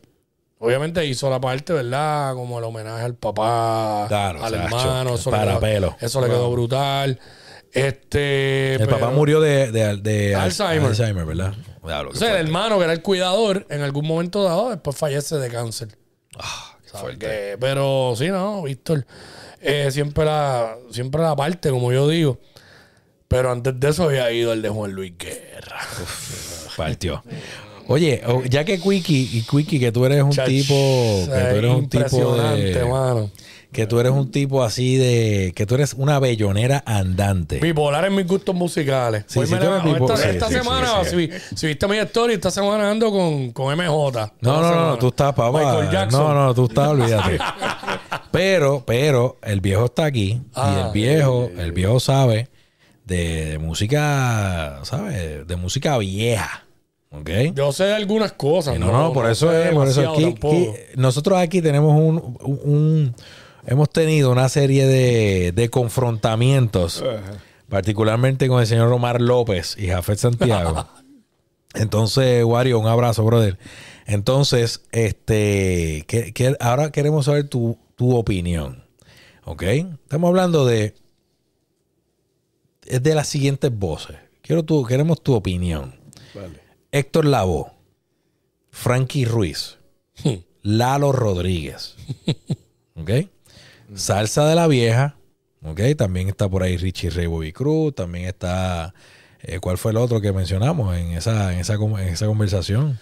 A: Obviamente hizo la parte, ¿verdad? Como el homenaje al papá,
B: Claro,
A: al hermano. Eso, le
B: para
A: quedó,
B: pelo.
A: eso le quedó brutal. Este.
B: El
A: pero-
B: papá murió de, de, de
A: Alzheimer.
B: Alzheimer, ¿verdad?
A: O sea, el hermano que era el cuidador, en algún momento dado, después fallece de cáncer.
B: Ah, qué
A: ¿Sabes
B: fuerte.
A: Pero sí, no, Víctor. eh, siempre, la, siempre la parte, como yo digo. Pero antes de eso había ido el de Juan Luis Guerra.
B: Partió. Oye, ya que Quickie, y Quickie, que tú eres un
A: Chach,
B: tipo, que tú eres un tipo de,
A: mano.
B: Que tú eres un tipo así de. que tú eres una bellonera andante.
A: Bipolar en mis gustos musicales.
B: Sí,
A: levanto-
B: bipo-
A: esta
B: sí,
A: esta semana, Si, si viste mi story, esta semana ando con, con MJ.
B: No, no, no,
A: semana.
B: tú estás, papá. No, no, tú estás, olvídate. pero, pero, el viejo está aquí. y
A: Ah,
B: el viejo, el viejo sabe de, de música, ¿sabes? De música vieja. ¿Ok?
A: Yo sé algunas cosas.
B: no, no, por eso es, por eso aquí, aquí- nosotros aquí tenemos un- un- hemos tenido una serie de, de confrontamientos, particularmente con el señor Omar López y Jafet Santiago. Entonces, Wario, un abrazo, brother. Entonces, este, que, que- ahora queremos saber tu, tu opinión. ¿Ok? Estamos hablando de, es de las siguientes voces. Quiero tu, queremos tu opinión.
C: Vale.
B: Héctor Lavoe, Frankie Ruiz, Lalo Rodríguez. ¿Ok? Salsa de la Vieja. ¿Ok? También está por ahí Richie Ray Bobby Cruz. También está. eh, ¿Cuál fue el otro que mencionamos en esa, en esa, en esa conversación?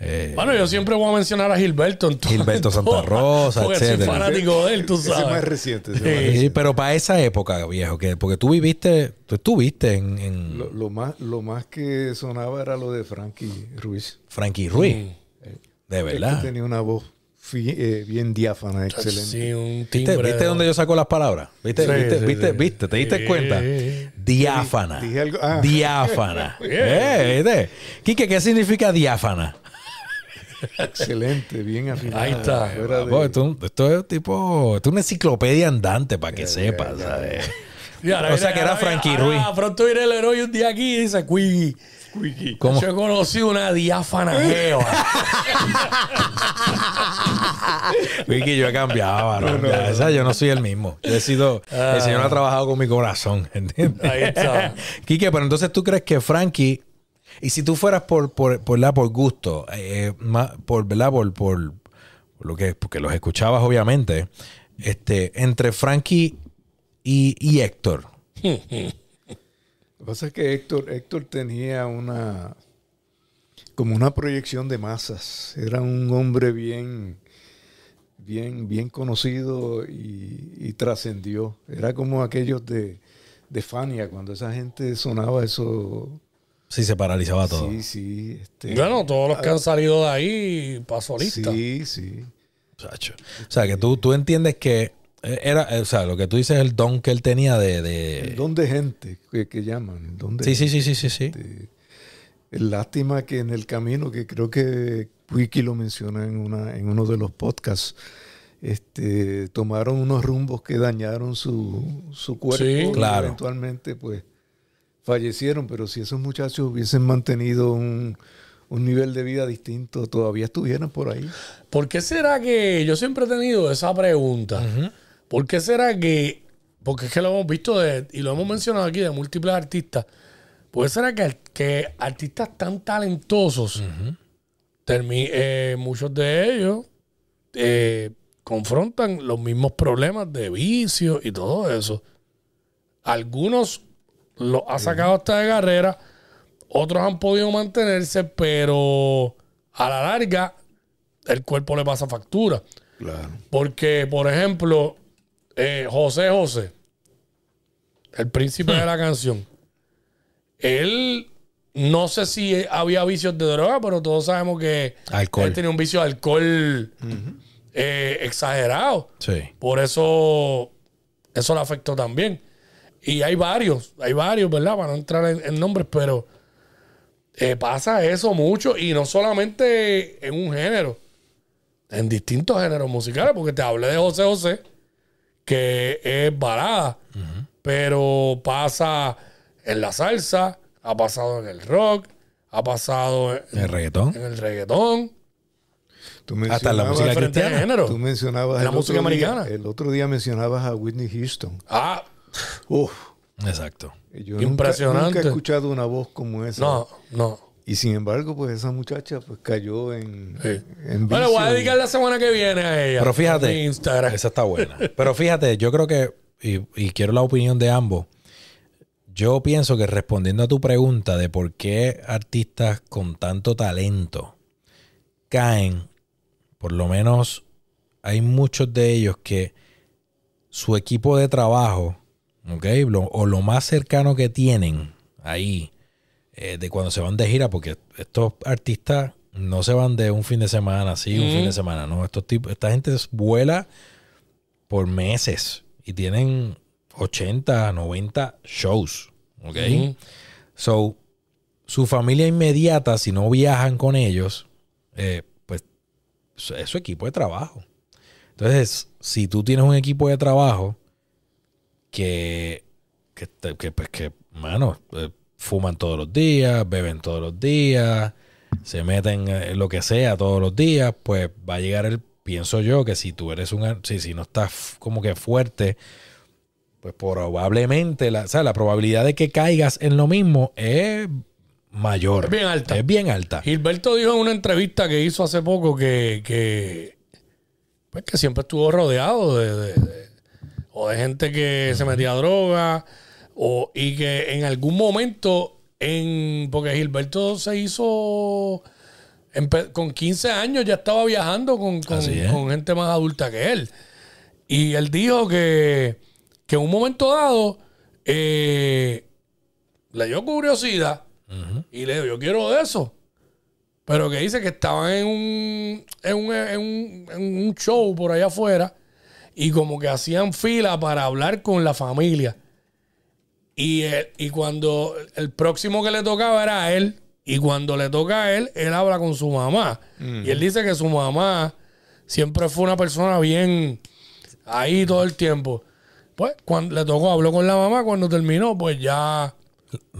B: Eh,
A: Bueno, yo siempre voy a mencionar a Gilberto. en todo-
B: Gilberto Santa Rosa,
A: Porque soy
B: etcétera.
A: fanático de él, tú
C: Ese es
A: sabes.
C: más reciente. ese es más
A: Sí.
B: sí,
C: reciente.
B: pero para esa época, viejo, que, porque tú viviste, tú estuviste en, en
C: Lo, lo más, lo más que sonaba era lo de Frankie Ruiz.
B: Frankie Ruiz.
A: Mm.
B: De
C: Él
B: verdad.
C: tenía una voz eh, bien diáfana, excelente.
A: Sí, un
B: ¿Viste,
A: timbre.
B: ¿Viste dónde yo saco las palabras? ¿Viste?
A: Sí,
B: ¿Viste?
A: sí,
B: ¿Viste?
A: sí.
B: ¿Viste? ¿Te diste
A: Sí.
B: cuenta? Diáfana.
C: Dije algo- ah.
B: Diáfana. Eh, ¿viste? Quique, ¿qué significa diáfana?
C: Excelente, bien afinado.
A: Ahí está.
C: De-
B: esto, esto es tipo, esto es una enciclopedia andante para que sepas. ¿sabes?
A: Y ahora
B: O sea, que era Frankie Ruiz.
A: Pronto viene el héroe un día aquí y dice, Quiggy.
B: ¿Cómo?
A: Yo he conocido una diáfana jeva.
B: Yo he cambiado, varón. Ya, esa yo no soy el mismo. Yo he sido, el Señor ha trabajado con mi corazón, ¿entiendes?
A: Ahí está.
B: Quique, pero entonces tú crees que Frankie, y si tú fueras por, por, por, la- por gusto, eh, ma- por, ¿verdad? Por, por, por lo que, porque los escuchabas obviamente, este, entre Frankie y, y Héctor,
C: Lo que pasa es que Héctor, Héctor tenía una como una proyección de masas. Era un hombre bien, bien, bien conocido y, y trascendió. Era como aquellos de, de Fania, cuando esa gente sonaba eso.
B: sí se paralizaba todo.
C: Sí, sí. este,
A: Bueno, todos los que han salido de ahí, para solista.
C: sí, sí.
B: Chacho. O sea, que tú, tú entiendes que era, eh, o sea, lo que tú dices es el don que él tenía de... de-
C: El don de gente que, que llaman. el don de
B: Sí, sí, sí, sí, sí, sí.
C: Este, lástima que en el camino, que creo que Wiki lo menciona en, una, en uno de los podcasts, este, tomaron unos rumbos que dañaron su, su cuerpo.
A: Sí.
C: y
B: Claro.
C: Eventualmente, pues, fallecieron. Pero si esos muchachos hubiesen mantenido un, un nivel de vida distinto, todavía estuvieran por ahí.
A: ¿Por qué será que yo siempre he tenido esa pregunta? ¿Por qué será que, porque es que lo hemos visto de- y lo hemos mencionado aquí de múltiples artistas, ¿por qué será que, que artistas tan talentosos, termi- eh, muchos de ellos eh, confrontan los mismos problemas de vicio y todo eso? Algunos los ha sacado hasta de carrera, otros han podido mantenerse, pero a la larga el cuerpo le pasa factura.
C: Claro.
A: Porque, por ejemplo, eh, José José, el príncipe de la canción, él no sé si había vicios de droga, pero todos sabemos que
B: Alcohol.
A: él tenía un vicio de alcohol eh, exagerado.
B: Sí.
A: Por eso, eso le afectó también. Y hay varios, hay varios, ¿verdad? Para no entrar en, en nombres, pero eh, pasa eso mucho y no solamente en un género, en distintos géneros musicales, porque te hablé de José José, que es balada, pero pasa en la salsa, ha pasado en el rock, ha pasado en,
B: El reggaetón.
A: en el reggaetón,
C: Tú
B: Hasta la música cristiana.
A: géneros.
C: Tú mencionabas
A: En la
C: el
A: música
C: día-
A: americana.
C: el otro día mencionabas a Whitney Houston.
A: Ah,
C: Uf,
B: Exacto.
C: yo nunca-
A: Impresionante.
C: Nunca, he escuchado una voz como esa.
A: no, no.
C: Y sin embargo, pues esa muchacha pues cayó en,
A: Sí.
C: en
A: Bueno, voy a dedicar la semana que viene a ella.
B: Pero fíjate,
A: Instagram.
B: esa está buena. Pero fíjate, yo creo que, y, y quiero la opinión de ambos, yo pienso que respondiendo a tu pregunta de por qué artistas con tanto talento caen, por lo menos hay muchos de ellos que su equipo de trabajo, ¿ok? Lo- o lo más cercano que tienen ahí eh, de cuando se van de gira, porque estos artistas no se van de un fin de semana, sí, un fin de semana, no. Estos tipos, esta gente vuela por meses y tienen 80, 90 shows, ¿ok? So, su familia inmediata, si no viajan con ellos, eh, pues es su equipo de trabajo. Entonces, si tú tienes un equipo de trabajo que, que, pues, que mano, eh, fuman todos los días, beben todos los días, se meten en lo que sea todos los días, pues va a llegar el, pienso yo, que si tú eres un, si, si no estás como que fuerte, pues probablemente la, o sea, la probabilidad de que caigas en lo mismo es mayor.
A: Es bien alta.
B: Es bien alta.
A: Gilberto dijo en una entrevista que hizo hace poco que, que, pues que siempre estuvo rodeado de, de- de- o de gente que se metía a droga o, y que en algún momento en porque Gilberto se hizo con 15 años ya estaba viajando con, con- gente más adulta que él y él dijo que, que en un momento dado eh, le dio curiosidad y le dijo, yo quiero de eso. Pero que dice que estaban en un, en un, en un, en un show por allá afuera y como que hacían fila para hablar con la familia. Y, él- y cuando el próximo que le tocaba era a él, y cuando le toca a él, él habla con su mamá. Y él dice que su mamá siempre fue una persona bien ahí todo el tiempo. Pues cuando le tocó, habló con la mamá, cuando terminó, pues ya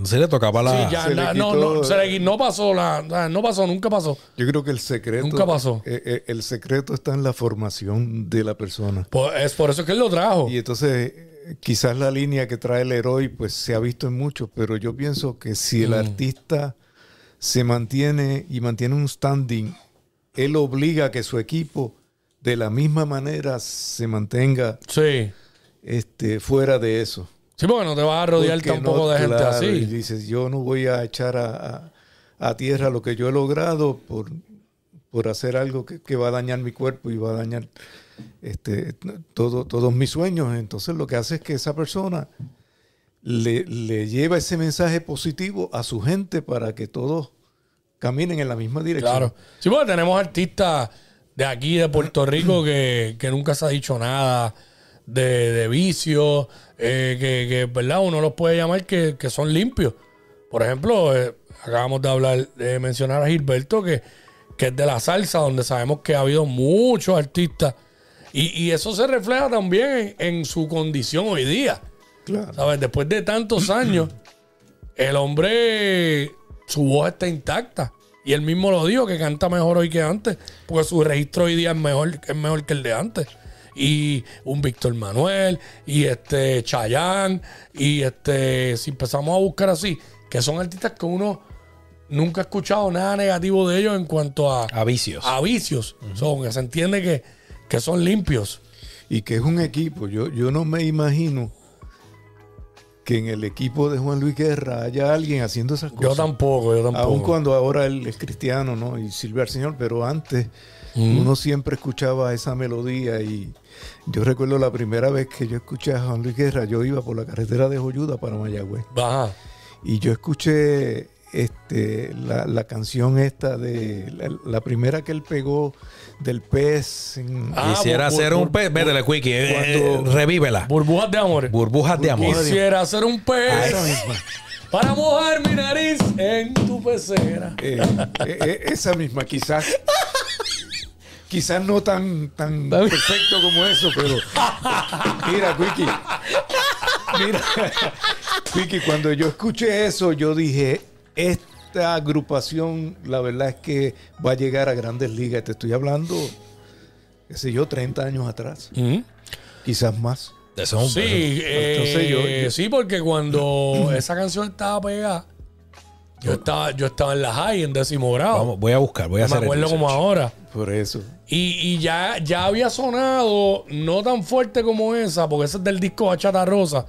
B: Se le tocaba la.
A: Sí, ya,
C: se le
A: na- no, no, se le no pasó la, no pasó, nunca pasó.
C: Yo creo que el secreto.
A: Nunca pasó.
C: eh, eh, el secreto está en la formación de la persona.
A: Pues es por eso que él lo trajo.
C: Y entonces, eh, quizás la línea que trae el héroe, pues se ha visto en muchos, pero yo pienso que si el
A: Mm.
C: artista se mantiene y mantiene un standing, él obliga a que su equipo de la misma manera se mantenga
A: Sí.
C: este, fuera de eso.
A: Sí, porque no te vas a rodear
C: Porque
A: tampoco
C: no,
A: de gente
C: claro, Y
A: así.
C: dices, yo no voy a echar a, a- a tierra lo que yo he logrado por, por hacer algo que, que va a dañar mi cuerpo y va a dañar este, todo, todos mis sueños. Entonces lo que hace es que esa persona le, le lleva ese mensaje positivo a su gente para que todos caminen en la misma dirección.
A: Claro. Sí, porque tenemos artistas de aquí, de Puerto Rico, que, que nunca se ha dicho nada de, de vicio, eh, que, que, ¿verdad? Uno los puede llamar que, que son limpios. Por ejemplo, eh, acabamos de hablar, de mencionar a Gilberto, que, que es de la salsa, donde sabemos que ha habido muchos artistas. Y, y eso se refleja también en, en su condición hoy día.
C: Claro.
A: ¿Sabes? Después de tantos años, el hombre, su voz está intacta. Y él mismo lo dijo, que canta mejor hoy que antes, porque su registro hoy día es mejor, es mejor que el de antes. Y un Víctor Manuel, y este Chayán, y este, si empezamos a buscar así, que son artistas que uno nunca ha escuchado nada negativo de ellos en cuanto a,
B: A vicios.
A: a vicios. Son, se entiende que, que son limpios.
C: Y que es un equipo. Yo, yo no me imagino que en el equipo de Juan Luis Guerra haya alguien haciendo esas cosas.
A: Yo tampoco, yo tampoco.
C: Aun cuando ahora él es cristiano, ¿no? Y sirve al Señor, pero antes
A: Mm.
C: uno siempre escuchaba esa melodía y yo recuerdo la primera vez que yo escuché a Juan Luis Guerra, yo iba por la carretera de Joyuda para Mayagüez
A: Ajá.
C: y yo escuché este, la, la canción esta de la, la primera que él pegó del pez. en-
A: Ah,
B: Quisiera hacer un pez. Métele, Quickie. eh,
C: cuando-
B: revívela.
A: Burbujas de amor.
B: Burbujas de amor.
A: Quisiera ser un pez
C: esa misma.
A: para mojar mi nariz en tu pecera.
C: Eh, eh, eh, esa misma, quizás. Quizás no tan, tan perfecto como eso, pero. Mira, Quickie. Mira, Quickie, cuando yo escuché eso, yo dije: Esta agrupación, la verdad es que va a llegar a grandes ligas. Te estoy hablando, qué sé yo, 30 años atrás, quizás más.
B: Eso es un-
A: Sí, eh,
C: Entonces yo- yo-
A: sí, porque cuando esa canción estaba pegada, yo estaba, yo estaba en la high, en décimo grado.
B: Vamos, voy a buscar, voy a
A: No me
B: hacer el
A: acuerdo como ahora.
C: Por eso.
A: Y, y ya, ya había sonado, no tan fuerte como esa, porque ese es del disco Bachata Rosa.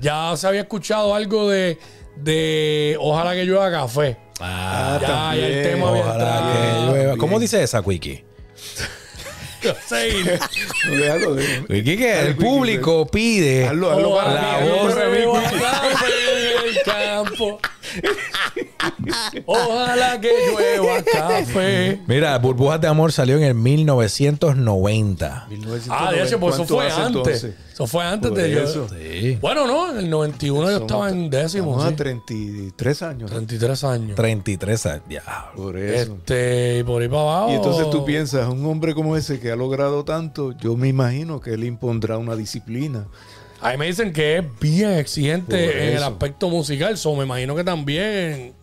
A: Ya se había escuchado algo de, de Ojalá que llueva café.
B: Ah,
A: ya, ya el tema había
B: ojalá
A: entrado.
B: que llueva.
C: bien.
B: ¿Cómo dice esa, Quickie? Wiki, que el público pide. La voz
A: campo. Ojalá que llueva café.
B: Mira, Burbujas de Amor salió en el 1990.
C: 1990,
A: Ah, de hecho, pues eso
C: ¿cuánto
A: fue
C: hace
A: antes.
C: entonces?
A: Eso fue antes
C: Por
A: de yo.
C: eso.
B: Sí.
A: Bueno, no, en el 91 yo
C: Somos-
A: estaba en décimo. Sí.
C: a 33 años.
A: 33 años.
B: 33 años. Diablo.
C: Por eso.
A: Este, y por ahí para abajo.
C: Y entonces tú piensas, un hombre como ese que ha logrado tanto, yo me imagino que él impondrá una disciplina.
A: Ahí me dicen que es bien exigente
C: Por
A: en el
C: eso.
A: aspecto musical. So, me imagino que también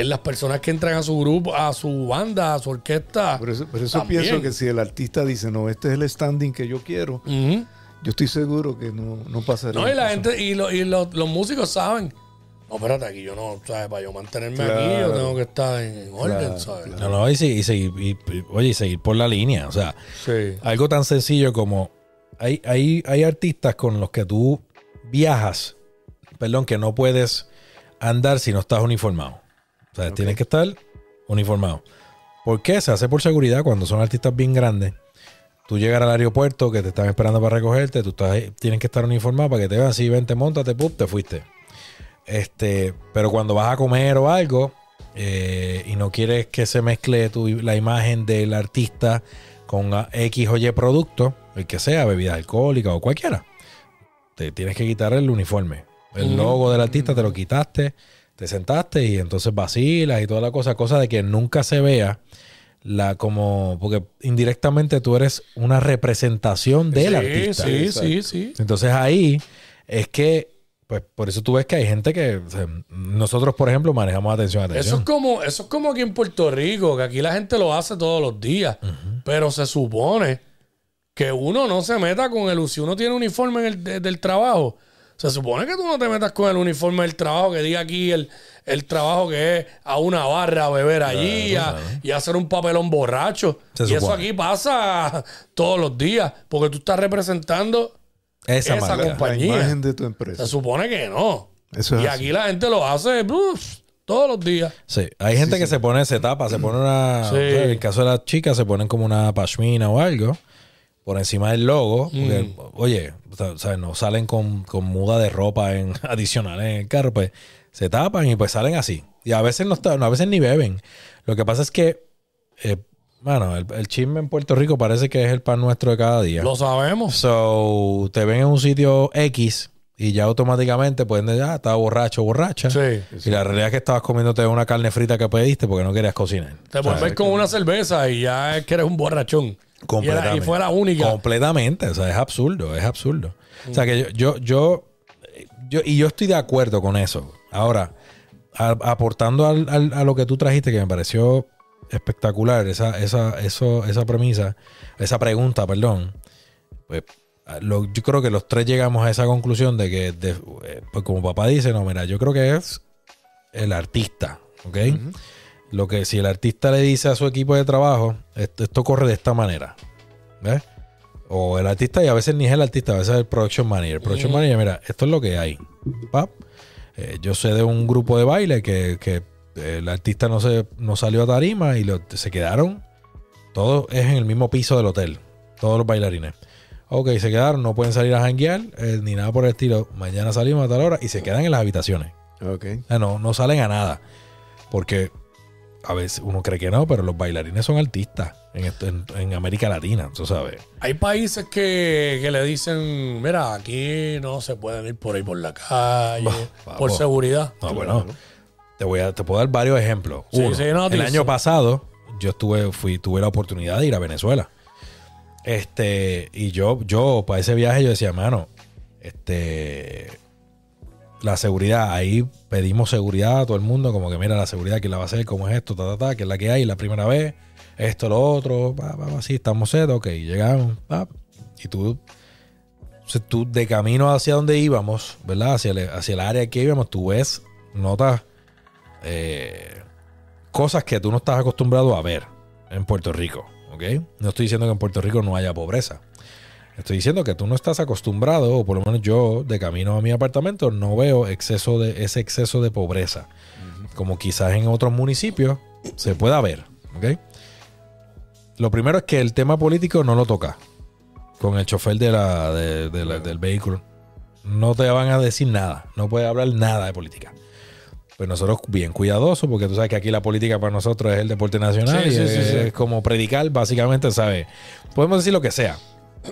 A: en, las personas que entran a su grupo, a su banda, a su orquesta.
C: Por eso, por eso pienso que si el artista dice, no, este es el standing que yo quiero, yo estoy seguro que no, no pasaría.
A: No, y la
C: eso.
A: gente, y, lo- y los, los músicos saben. No, espérate, aquí yo no, ¿sabes? Para yo mantenerme aquí, yo tengo que estar en, en orden,
C: Claro,
A: ¿sabes?
B: No, no, y, sí- y seguir, y- y- oye, y seguir por la línea. O sea,
A: Sí.
B: algo tan sencillo como hay, hay, hay artistas con los que tú viajas, perdón, que no puedes andar si no estás uniformado. O sea, tienes que estar uniformado. ¿Por qué? Se hace por seguridad cuando son artistas bien grandes. Tú llegas al aeropuerto que te están esperando para recogerte, tú estás, tienes que estar uniformado para que te vean así, vente, montate, pup, te fuiste. Este, pero cuando vas a comer o algo eh, y no quieres que se mezcle tu- la imagen del artista con X o Y producto, el que sea, bebida alcohólica o cualquiera, te tienes que quitar el uniforme. El logo del artista te lo quitaste, te sentaste y entonces vacilas y toda la cosa, cosa de que nunca se vea la como porque indirectamente tú eres una representación del
A: sí,
B: artista.
A: Sí,
C: Exacto.
A: sí, sí.
B: Entonces ahí es que, pues por eso tú ves que hay gente que, o sea, nosotros por ejemplo manejamos atención a
A: Eso
B: atención.
A: es como, eso es como aquí en Puerto Rico, que aquí la gente lo hace todos los días. Pero se supone que uno no se meta con el, si uno tiene uniforme en el, de- del trabajo, se supone que tú no te metas con el uniforme del trabajo, que diga aquí el, el trabajo que es a una barra a beber allí a- y hacer un papelón borracho.
B: Se
A: y eso aquí pasa todos los días, porque tú estás representando,
B: esa,
A: esa
B: marca.
C: La
A: compañía.
C: imagen de tu
A: se
C: empresa.
A: supone que no.
C: Eso es
A: y
C: así.
A: aquí la gente lo hace uf, todos los días.
B: Sí, hay gente que se pone, se tapa, se pone una.
A: Sí.
B: o sea, en el caso de las chicas, se ponen como una pashmina o algo por encima del logo. porque, Oye, o sea, no salen con, con muda de ropa en, adicional en el carro, pues se tapan y pues salen así. Y a veces no a veces ni beben. Lo que pasa es que, eh, bueno, el, el chisme en Puerto Rico parece que es el pan nuestro de cada día.
A: Lo sabemos.
B: So, te ven en un sitio X y ya automáticamente pueden decir, ah, estaba borracho borracha.
A: Sí.
B: Y la realidad es que estabas comiéndote una carne frita que pediste porque no querías cocinar.
A: Te vuelves con una cerveza y ya es que eres un borrachón. Y, era- y fue la única.
B: Completamente. O sea, es absurdo, es absurdo. O sea, que yo, yo, yo, yo- y yo estoy de acuerdo con eso. Ahora, a- aportando al- al- a lo que tú trajiste, que me pareció espectacular, esa, esa, eso, esa premisa, esa pregunta, perdón, pues lo- yo creo que los tres llegamos a esa conclusión de que, de- eh, pues como papá dice, no, mira, yo creo que es el artista, ¿ok? Lo que si el artista le dice a su equipo de trabajo, esto, esto corre de esta manera, ¿ves? O el artista, y a veces ni es el artista, a veces es el production manager. El production manager, mira, esto es lo que hay. Pap. Eh, yo sé de un grupo de baile que, que el artista no, se, no salió a tarima y lo- se quedaron. Todo es en el mismo piso del hotel. Todos los bailarines. Ok, se quedaron, no pueden salir a janguear eh, ni nada por el estilo. Mañana salimos a tal hora y se quedan en las habitaciones.
C: Ok.
B: No, no salen a nada. Porque a veces uno cree que no, pero los bailarines son artistas en, esto- en, en América Latina, tú sabes.
A: Hay países que, que le dicen, mira, aquí no se pueden ir por ahí por la calle,
B: Bah,
A: por seguridad.
B: No, bueno, te voy a, te puedo dar varios ejemplos.
A: Sí,
B: Uno,
A: sí, no,
B: el año pasado yo estuve, fui, tuve la oportunidad de ir a Venezuela. Este, y yo, yo, para ese viaje, yo decía, mano, este, la seguridad, ahí pedimos seguridad a todo el mundo, como que mira la seguridad, ¿quién la va a hacer? ¿Cómo es esto? Ta, ta, ta, que es la que hay, la primera vez, esto, lo otro, pa, pa, pa, así, estamos set, ok, llegamos, y tú, tú de camino hacia donde íbamos, ¿verdad? Hacia el, hacia el área que íbamos, tú ves, notas eh, cosas que tú no estás acostumbrado a ver en Puerto Rico, ¿ok? No estoy diciendo que en Puerto Rico no haya pobreza. Estoy diciendo que tú no estás acostumbrado, o por lo menos yo, de camino a mi apartamento, no veo exceso de, ese exceso de pobreza. Como quizás en otros municipios se pueda ver. ¿ok? lo primero es que el tema político no lo toca con el chofer de la, de- de la- del vehículo. No te van a decir nada. No puede hablar nada de política. Pues nosotros bien cuidadosos, porque tú sabes que aquí la política para nosotros es el deporte nacional
A: Sí,
B: y
A: sí,
B: es,
A: sí, sí.
B: es como predicar, básicamente, ¿sabes? Podemos decir lo que sea.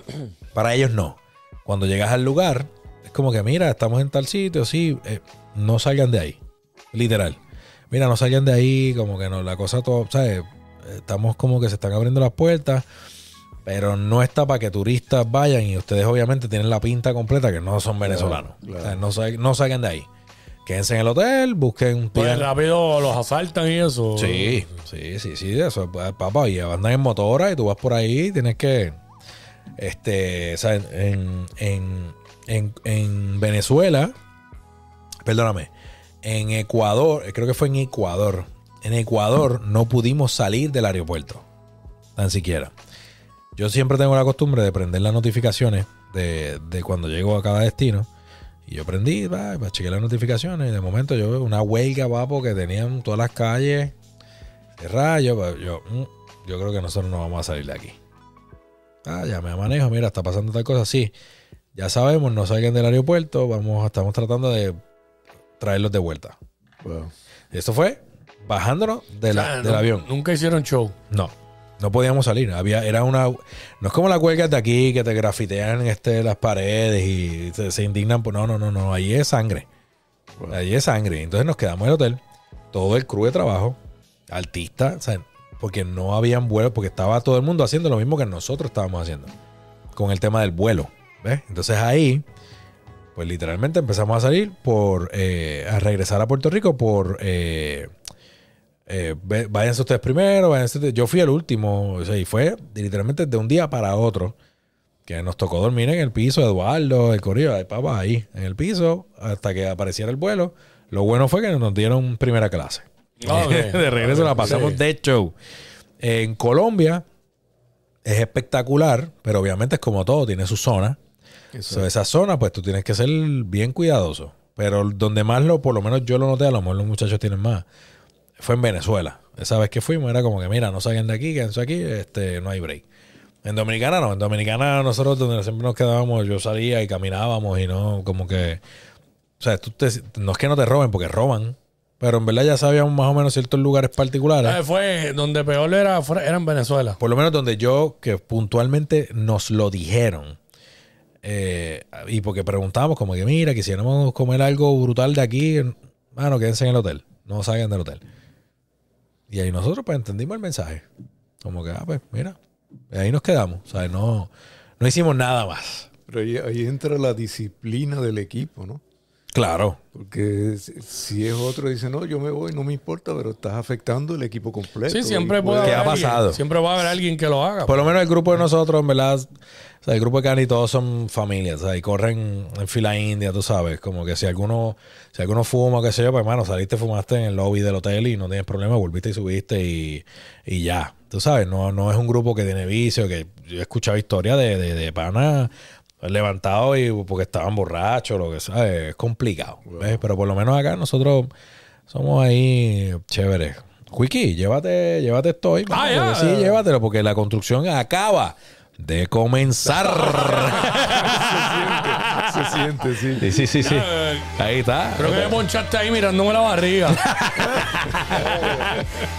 B: Para ellos no. Cuando llegas al lugar, es como que, mira, estamos en tal sitio, sí, eh, no salgan de ahí. Literal. Mira, no salgan de ahí, como que no, la cosa todo, ¿sabes? Estamos como que se están abriendo las puertas, pero no está para que turistas vayan y ustedes obviamente tienen la pinta completa que no son venezolanos.
C: claro.
B: O sea, no, sal- no salgan de ahí. Quédense en el hotel, busquen...
A: Pues
B: pidan-
A: rápido los asaltan y eso.
B: Sí, sí, sí, sí, eso, pues, papá, y andan en motora y tú vas por ahí, tienes que, este, en, en, en, en Venezuela, perdóname, en Ecuador, creo que fue en Ecuador, en Ecuador no pudimos salir del aeropuerto, tan siquiera. Yo siempre tengo la costumbre de prender las notificaciones de, de cuando llego a cada destino. Y yo prendí, va, chequear las notificaciones. Y de momento yo veo una huelga, papo, que tenían todas las calles cerradas. Yo, yo, mm, yo creo que nosotros no vamos a salir de aquí. Ah, ya me manejo, mira, está pasando tal cosa. Sí, ya sabemos, no salgan del aeropuerto. Vamos, estamos tratando de traerlos de vuelta.
C: Wow.
B: Y esto fue bajándonos de la-
A: O sea,
B: del avión.
A: Nunca hicieron show.
B: No, no podíamos salir. Había, era una, no es como las huelgas de aquí que te grafitean este, las paredes y se, se indignan. por- no, no, no, no. Allí es sangre. Allí es sangre. Entonces nos quedamos en el hotel. Todo el crew de trabajo, artistas, o sea, porque no habían vuelos, porque estaba todo el mundo haciendo lo mismo que nosotros estábamos haciendo con el tema del vuelo. ¿Ves? Entonces ahí, pues literalmente empezamos a salir por, eh, a regresar a Puerto Rico por, eh, eh, váyanse ustedes primero, váyanse ustedes. Yo fui el último, o sea, y fue literalmente de un día para otro que nos tocó dormir en el piso, Eduardo, el corillo, de papá ahí, en el piso, hasta que apareciera el vuelo. Lo bueno fue que nos dieron primera clase.
A: Ok.
B: de regreso la pasamos
A: Sí.
B: de show. En Colombia es espectacular, pero obviamente es como todo, tiene su zona. So, esa zona, pues tú tienes que ser bien cuidadoso. Pero donde más lo, por lo menos yo lo noté, a lo mejor los muchachos tienen más, fue en Venezuela. Esa vez que fuimos era como que, mira, no salgan de aquí, quédense aquí, este, no hay break. En Dominicana no, en Dominicana nosotros donde siempre nos quedábamos, yo salía y caminábamos y no, como que, o sea, tú te- no es que no te roben, porque roban, pero en verdad ya sabíamos más o menos ciertos lugares particulares.
A: Eh, fue donde peor era, fue- era en Venezuela.
B: Por lo menos donde yo, que puntualmente nos lo dijeron. eh, y porque preguntábamos como que, mira, quisiéramos comer algo brutal de aquí. Bueno, quédense en el hotel. No salgan del hotel. Y ahí nosotros pues entendimos el mensaje. Como que, ah, pues mira. Y ahí nos quedamos. O sea, no, no hicimos nada más.
C: Pero ahí, ahí entra la disciplina del equipo, ¿no?
B: Claro.
C: Porque si- es otro, dice, no, yo me voy, no me importa, pero estás afectando el equipo completo.
A: Sí, siempre puede
B: ¿Qué
A: haber
B: ha
A: alguien-
B: pasado?
A: Siempre va a haber alguien que lo haga.
B: Por lo menos el grupo de nosotros, en verdad, o sea, el grupo de Cani todos son familias, o sea, y corren en fila india, tú sabes, como que si alguno, si alguno fuma, qué sé yo, pues hermano, saliste, fumaste en el lobby del hotel y no tienes problema, volviste y subiste y, y ya. Tú sabes, no, no es un grupo que tiene vicio, que yo he escuchado historias de, de, de panas levantados y porque estaban borrachos, lo que sea, es complicado. ¿ves? Pero por lo menos acá nosotros somos ahí chéveres. Quickie, llévate, llévate esto hoy.
A: Ah,
B: Sí, llévatelo, porque la construcción acaba de comenzar.
C: Se siente, sí.
B: sí, sí, sí, sí.
A: Eh,
B: Ahí está.
A: Creo que me ponchaste ahí mirándome la barriga.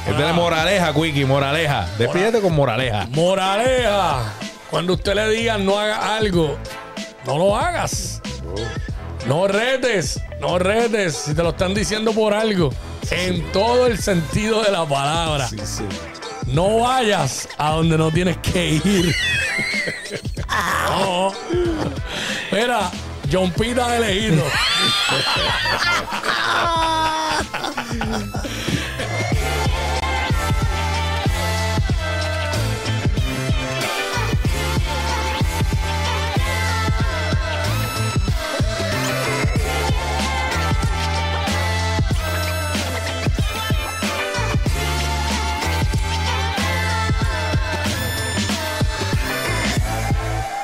B: Es de la moraleja, Quickie, moraleja. Despídete con moraleja.
A: Moraleja. Cuando usted le diga no haga algo, no lo hagas. No retes, no retes. Si te lo están diciendo por algo. En todo el sentido de la palabra.
C: Sí, sí.
A: No vayas a donde no tienes que ir. No. Mira, John Pita de elegido.